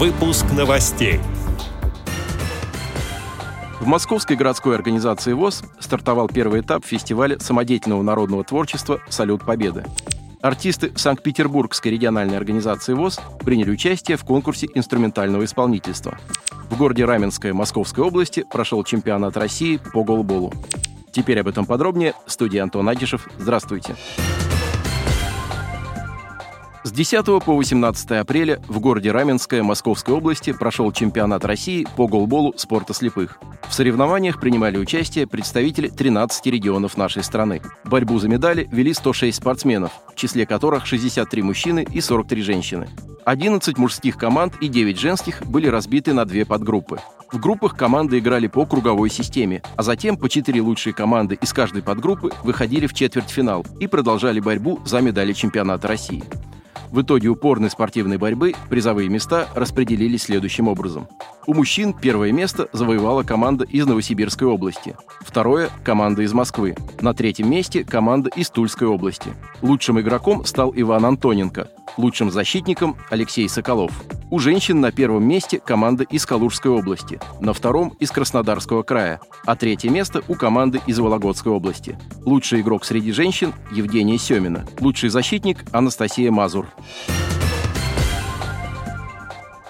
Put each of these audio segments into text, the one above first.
Выпуск новостей. В Московской городской организации ВОЗ стартовал первый этап фестиваля самодеятельного народного творчества «Салют Победы». Артисты Санкт-Петербургской региональной организации ВОЗ приняли участие в конкурсе инструментального исполнительства. В городе Раменское Московской области прошел чемпионат России по голболу. Теперь об этом подробнее. Студия Антон Агишев. Здравствуйте. С 10 по 18 апреля в городе Раменское Московской области прошел чемпионат России по голболу спорта слепых. В соревнованиях принимали участие представители 13 регионов нашей страны. Борьбу за медали вели 106 спортсменов, в числе которых 63 мужчины и 43 женщины. 11 мужских команд и 9 женских были разбиты на две подгруппы. В группах команды играли по круговой системе, а затем по четыре лучшие команды из каждой подгруппы выходили в четвертьфинал и продолжали борьбу за медали чемпионата России. В итоге упорной спортивной борьбы призовые места распределились следующим образом. У мужчин первое место завоевала команда из Новосибирской области. Второе – команда из Москвы. На третьем месте – команда из Тульской области. Лучшим игроком стал Иван Антоненко. Лучшим защитником – Алексей Соколов. У женщин на первом месте команда из Калужской области, на втором – из Краснодарского края, а третье место у команды из Вологодской области. Лучший игрок среди женщин – Евгения Семина. Лучший защитник – Анастасия Мазур.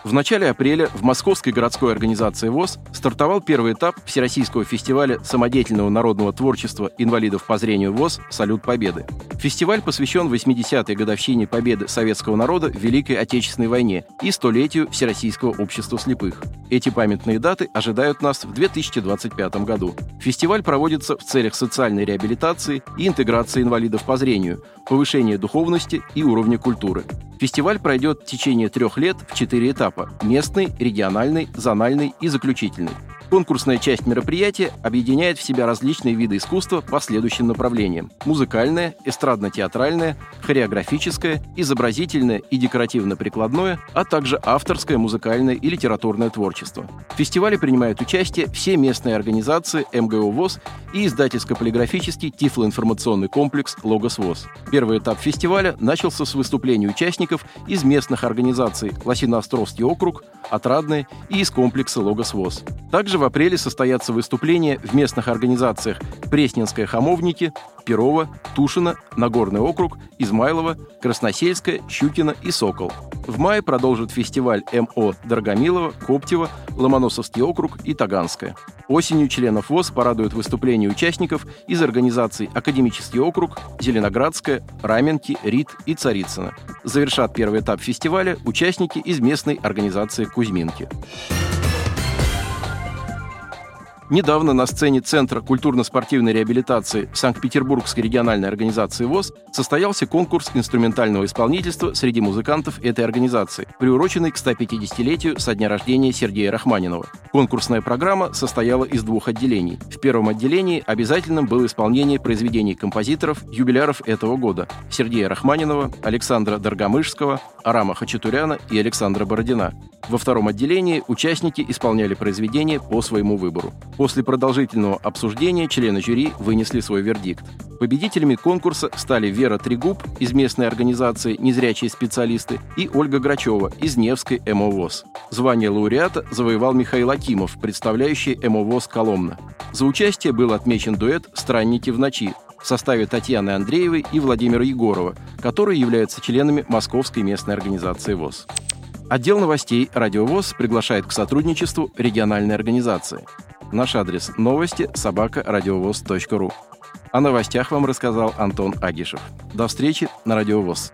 В начале апреля в Московской городской организации ВОЗ стартовал первый этап Всероссийского фестиваля самодеятельного народного творчества инвалидов по зрению ВОЗ «Салют Победы». Фестиваль посвящен 80-й годовщине победы советского народа в Великой Отечественной войне и столетию Всероссийского общества слепых. Эти памятные даты ожидают нас в 2025 году. Фестиваль проводится в целях социальной реабилитации и интеграции инвалидов по зрению, повышения духовности и уровня культуры. Фестиваль пройдет в течение трех лет в четыре этапа – местный, региональный, зональный и заключительный. Конкурсная часть мероприятия объединяет в себя различные виды искусства по следующим направлениям. Музыкальное, эстрадно-театральное, хореографическое, изобразительное и декоративно-прикладное, а также авторское, музыкальное и литературное творчество. В фестивале принимают участие все местные организации МГУ ВОЗ и издательско-полиграфический тифлоинформационный комплекс «Логос ВОЗ». Первый этап фестиваля начался с выступлений участников из местных организаций Лосиноостровский округ, Отрадное и из комплекса «Логос ВОЗ». Также в апреле состоятся выступления в местных организациях Пресненская Хамовники, Перова, Тушина, Нагорный округ, Измайлова, Красносельская, Щукина и Сокол. В мае продолжит фестиваль МО Дорогомилова, Коптева, Ломоносовский округ и Таганская. Осенью членов ВОЗ порадуют выступления участников из организаций Академический округ, Зеленоградская, Раменки, РИД и Царицына. Завершат первый этап фестиваля участники из местной организации Кузьминки. Недавно на сцене Центра культурно-спортивной реабилитации Санкт-Петербургской региональной организации ВОЗ состоялся конкурс инструментального исполнительства среди музыкантов этой организации, приуроченный к 150-летию со дня рождения Сергея Рахманинова. Конкурсная программа состояла из двух отделений. В первом отделении обязательным было исполнение произведений композиторов, юбиляров этого года – Сергея Рахманинова, Александра Доргомышского, Арама Хачатуряна и Александра Бородина. Во втором отделении участники исполняли произведения по своему выбору. После продолжительного обсуждения члены жюри вынесли свой вердикт. Победителями конкурса стали Вера Трегуб из местной организации «Незрячие специалисты» и Ольга Грачева из Невской МОВОЗ. Звание лауреата завоевал Михаил Акимов, представляющий МОВОЗ Коломна. За участие был отмечен дуэт «Странники в ночи», в составе Татьяны Андреевой и Владимира Егорова, которые являются членами Московской местной организации ВОЗ. Отдел новостей «Радио ВОЗ» приглашает к сотрудничеству региональной организации. Наш адрес – новости собака ру. О новостях вам рассказал Антон Агишев. До встречи на Радио ВОЗ.